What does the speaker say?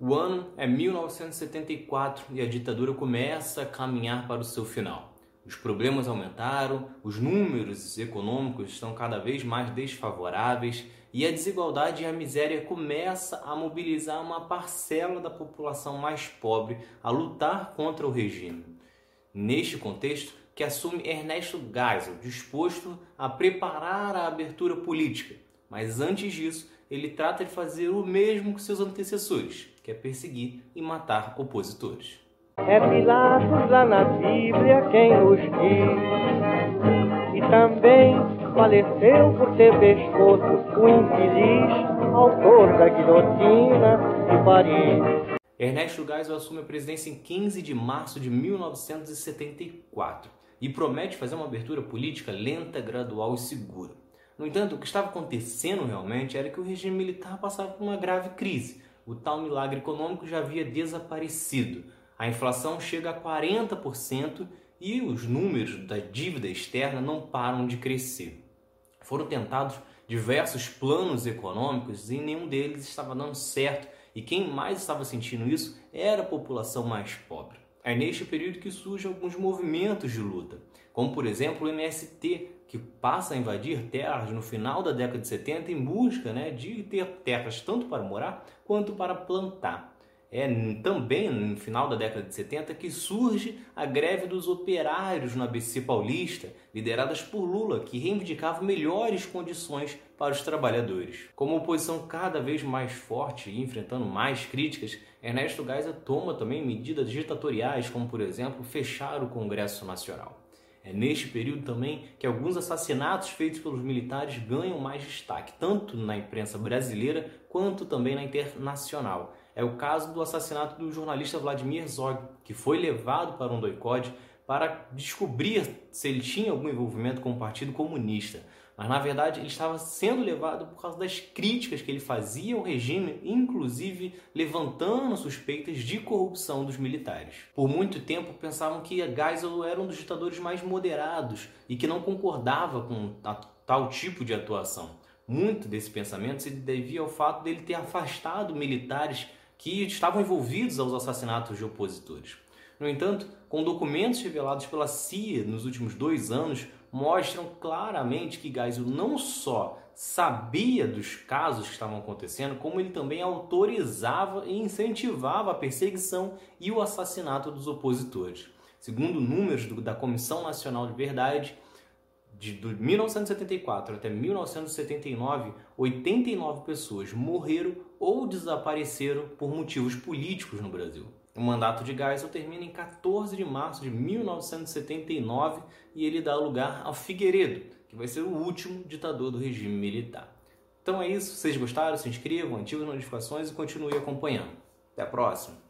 O ano é 1974 e a ditadura começa a caminhar para o seu final. Os problemas aumentaram, os números econômicos estão cada vez mais desfavoráveis e a desigualdade e a miséria começa a mobilizar uma parcela da população mais pobre a lutar contra o regime. Neste contexto, que assume Ernesto Geisel, disposto a preparar a abertura política, mas antes disso, ele trata de fazer o mesmo que seus antecessores, que é perseguir e matar opositores. É Pilatos lá na Bíblia quem nos diz, e também faleceu por ter pescoço o infeliz autor da guilhotina de Paris. Ernesto Geisel assume a presidência em 15 de março de 1974 e promete fazer uma abertura política lenta, gradual e segura. No entanto, o que estava acontecendo realmente era que o regime militar passava por uma grave crise o tal milagre econômico já havia desaparecido. A inflação chega a 40% e os números da dívida externa não param de crescer. Foram tentados diversos planos econômicos e nenhum deles estava dando certo, e quem mais estava sentindo isso era a população mais pobre. É neste período que surgem alguns movimentos de luta, como por exemplo o MST, que passa a invadir terras no final da década de 70 em busca né, de ter terras tanto para morar quanto para plantar. É também no final da década de 70 que surge a greve dos operários no ABC Paulista, lideradas por Lula, que reivindicava melhores condições para os trabalhadores. Com uma oposição cada vez mais forte e enfrentando mais críticas, Ernesto Geisel toma também medidas ditatoriais, como por exemplo fechar o Congresso Nacional. É neste período também que alguns assassinatos feitos pelos militares ganham mais destaque, tanto na imprensa brasileira quanto também na internacional. É o caso do assassinato do jornalista Vladimir Zog, que foi levado para um doicode para descobrir se ele tinha algum envolvimento com o Partido Comunista. Mas na verdade ele estava sendo levado por causa das críticas que ele fazia ao regime, inclusive levantando suspeitas de corrupção dos militares. Por muito tempo pensavam que Geisel era um dos ditadores mais moderados e que não concordava com tal tipo de atuação. Muito desse pensamento se devia ao fato dele ter afastado militares que estavam envolvidos aos assassinatos de opositores. No entanto, com documentos revelados pela CIA nos últimos dois anos, mostram claramente que Geisel não só sabia dos casos que estavam acontecendo, como ele também autorizava e incentivava a perseguição e o assassinato dos opositores. Segundo números do, da Comissão Nacional de Verdade, de, de 1974 até 1979, 89 pessoas morreram ou desapareceram por motivos políticos no Brasil. O mandato de Geisel termina em 14 de março de 1979 e ele dá lugar ao Figueiredo, que vai ser o último ditador do regime militar. Então é isso, se vocês gostaram, se inscrevam, ativem as notificações e continue acompanhando. Até a próxima!